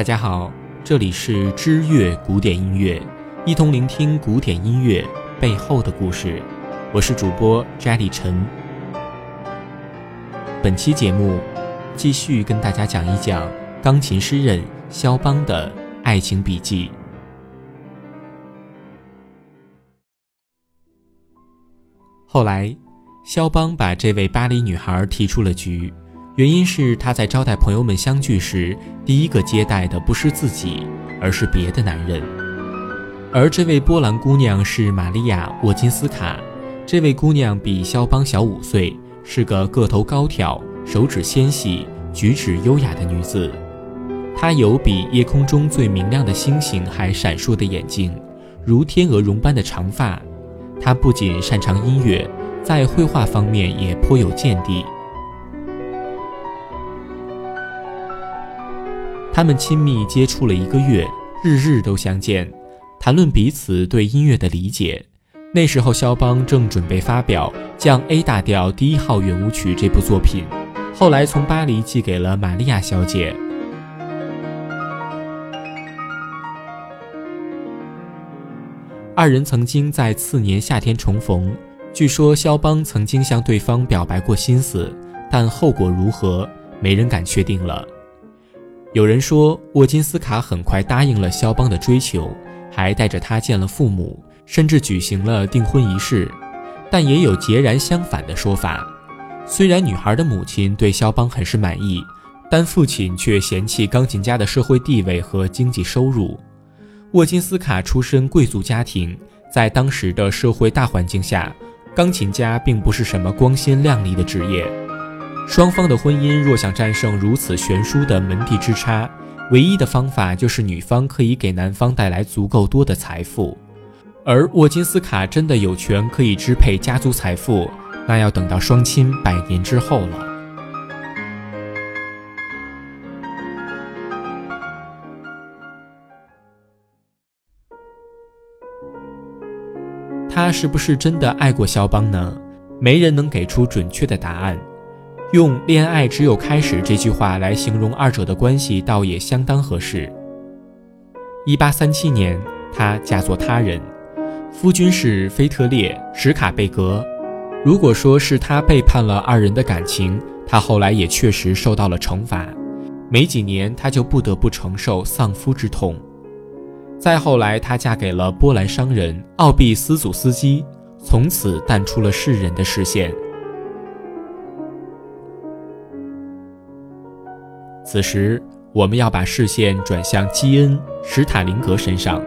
大家好，这里是知乐古典音乐，一同聆听古典音乐背后的故事。我是主播 Jelly 陈。本期节目继续跟大家讲一讲钢琴诗人肖邦的爱情笔记。后来，肖邦把这位巴黎女孩提出了局。原因是他在招待朋友们相聚时，第一个接待的不是自己，而是别的男人。而这位波兰姑娘是玛利亚·沃金斯卡。这位姑娘比肖邦小五岁，是个个头高挑、手指纤细、举止优雅的女子。她有比夜空中最明亮的星星还闪烁的眼睛，如天鹅绒般的长发。她不仅擅长音乐，在绘画方面也颇有见地。他们亲密接触了一个月，日日都相见，谈论彼此对音乐的理解。那时候，肖邦正准备发表降 A 大调第一号圆舞曲这部作品，后来从巴黎寄给了玛利亚小姐。二人曾经在次年夏天重逢，据说肖邦曾经向对方表白过心思，但后果如何，没人敢确定了。有人说，沃金斯卡很快答应了肖邦的追求，还带着他见了父母，甚至举行了订婚仪式。但也有截然相反的说法。虽然女孩的母亲对肖邦很是满意，但父亲却嫌弃钢琴家的社会地位和经济收入。沃金斯卡出身贵族家庭，在当时的社会大环境下，钢琴家并不是什么光鲜亮丽的职业。双方的婚姻若想战胜如此悬殊的门第之差，唯一的方法就是女方可以给男方带来足够多的财富。而沃金斯卡真的有权可以支配家族财富，那要等到双亲百年之后了。他是不是真的爱过肖邦呢？没人能给出准确的答案。用“恋爱只有开始”这句话来形容二者的关系，倒也相当合适。一八三七年，她嫁作他人，夫君是菲特烈·史卡贝格。如果说是他背叛了二人的感情，他后来也确实受到了惩罚。没几年，他就不得不承受丧夫之痛。再后来，她嫁给了波兰商人奥比斯祖斯基，从此淡出了世人的视线。此时，我们要把视线转向基恩·史塔林格身上。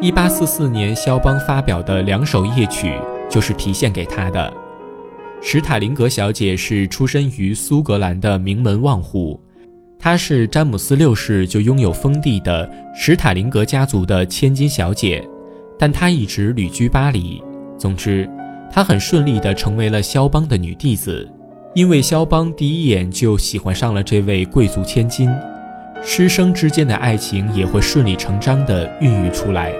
一八四四年，肖邦发表的两首夜曲就是题献给他的。史塔林格小姐是出身于苏格兰的名门望户，她是詹姆斯六世就拥有封地的史塔林格家族的千金小姐，但她一直旅居巴黎。总之，她很顺利地成为了肖邦的女弟子。因为肖邦第一眼就喜欢上了这位贵族千金，师生之间的爱情也会顺理成章地孕育出来。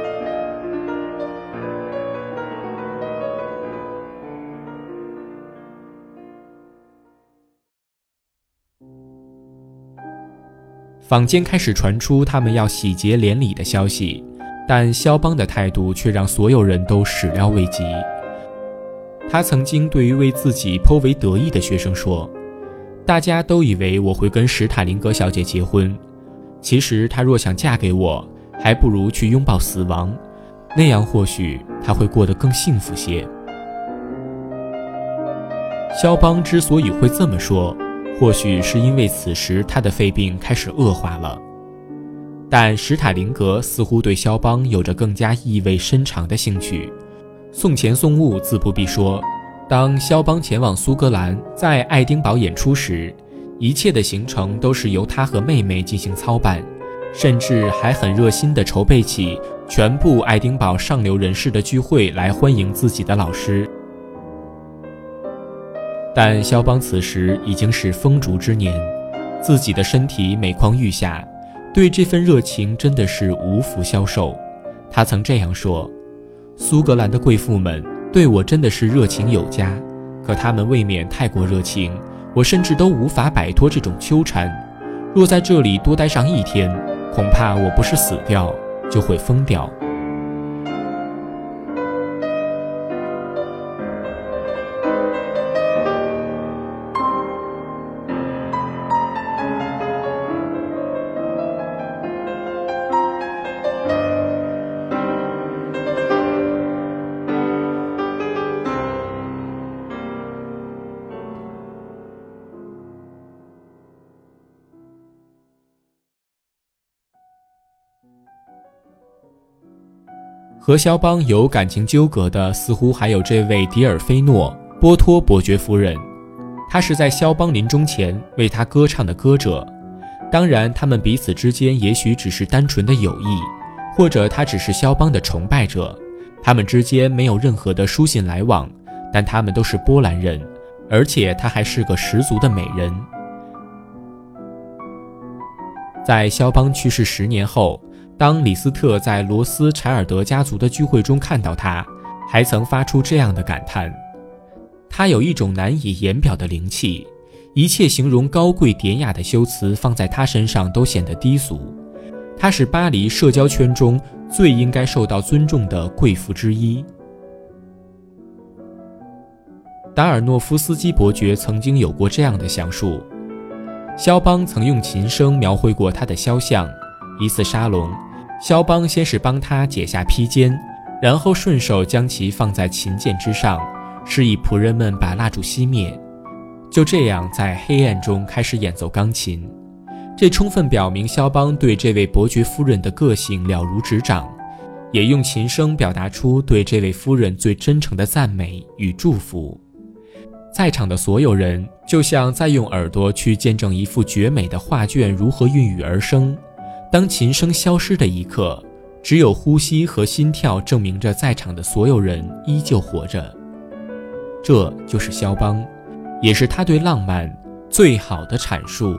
坊间开始传出他们要喜结连理的消息，但肖邦的态度却让所有人都始料未及。他曾经对一位自己颇为得意的学生说：“大家都以为我会跟史塔林格小姐结婚，其实她若想嫁给我，还不如去拥抱死亡，那样或许她会过得更幸福些。”肖邦之所以会这么说，或许是因为此时他的肺病开始恶化了，但史塔林格似乎对肖邦有着更加意味深长的兴趣。送钱送物自不必说。当肖邦前往苏格兰，在爱丁堡演出时，一切的行程都是由他和妹妹进行操办，甚至还很热心地筹备起全部爱丁堡上流人士的聚会来欢迎自己的老师。但肖邦此时已经是风烛之年，自己的身体每况愈下，对这份热情真的是无福消受。他曾这样说。苏格兰的贵妇们对我真的是热情有加，可他们未免太过热情，我甚至都无法摆脱这种纠缠。若在这里多待上一天，恐怕我不是死掉，就会疯掉。和肖邦有感情纠葛的，似乎还有这位迪尔菲诺·波托伯爵夫人。她是在肖邦临终前为他歌唱的歌者。当然，他们彼此之间也许只是单纯的友谊，或者他只是肖邦的崇拜者。他们之间没有任何的书信来往，但他们都是波兰人，而且她还是个十足的美人。在肖邦去世十年后。当李斯特在罗斯柴尔德家族的聚会中看到他，还曾发出这样的感叹：他有一种难以言表的灵气，一切形容高贵典雅的修辞放在他身上都显得低俗。他是巴黎社交圈中最应该受到尊重的贵妇之一。达尔诺夫斯基伯爵曾经有过这样的详述：肖邦曾用琴声描绘过他的肖像，一次沙龙。肖邦先是帮他解下披肩，然后顺手将其放在琴键之上，示意仆人们把蜡烛熄灭。就这样，在黑暗中开始演奏钢琴。这充分表明肖邦对这位伯爵夫人的个性了如指掌，也用琴声表达出对这位夫人最真诚的赞美与祝福。在场的所有人就像在用耳朵去见证一幅绝美的画卷如何孕育而生。当琴声消失的一刻，只有呼吸和心跳证明着在场的所有人依旧活着。这就是肖邦，也是他对浪漫最好的阐述。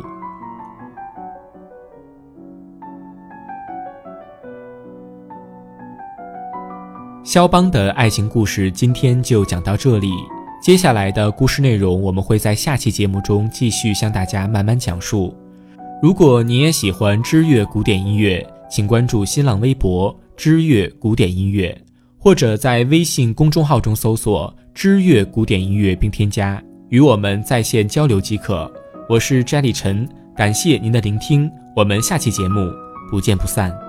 肖邦的爱情故事今天就讲到这里，接下来的故事内容我们会在下期节目中继续向大家慢慢讲述。如果你也喜欢知乐古典音乐，请关注新浪微博“知乐古典音乐”，或者在微信公众号中搜索“知乐古典音乐”并添加，与我们在线交流即可。我是 Jelly 陈，感谢您的聆听，我们下期节目不见不散。